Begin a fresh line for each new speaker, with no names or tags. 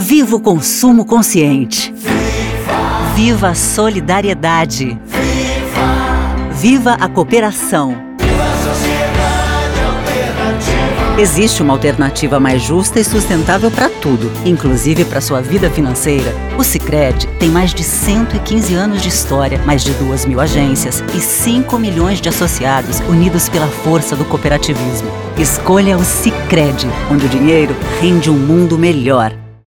Viva o consumo consciente. Viva, Viva a solidariedade. Viva, Viva a cooperação. Viva a sociedade alternativa. Existe uma alternativa mais justa e sustentável para tudo, inclusive para sua vida financeira. O Sicredi tem mais de 115 anos de história, mais de 2 mil agências e 5 milhões de associados unidos pela força do cooperativismo. Escolha o Sicredi, onde o dinheiro rende um mundo melhor.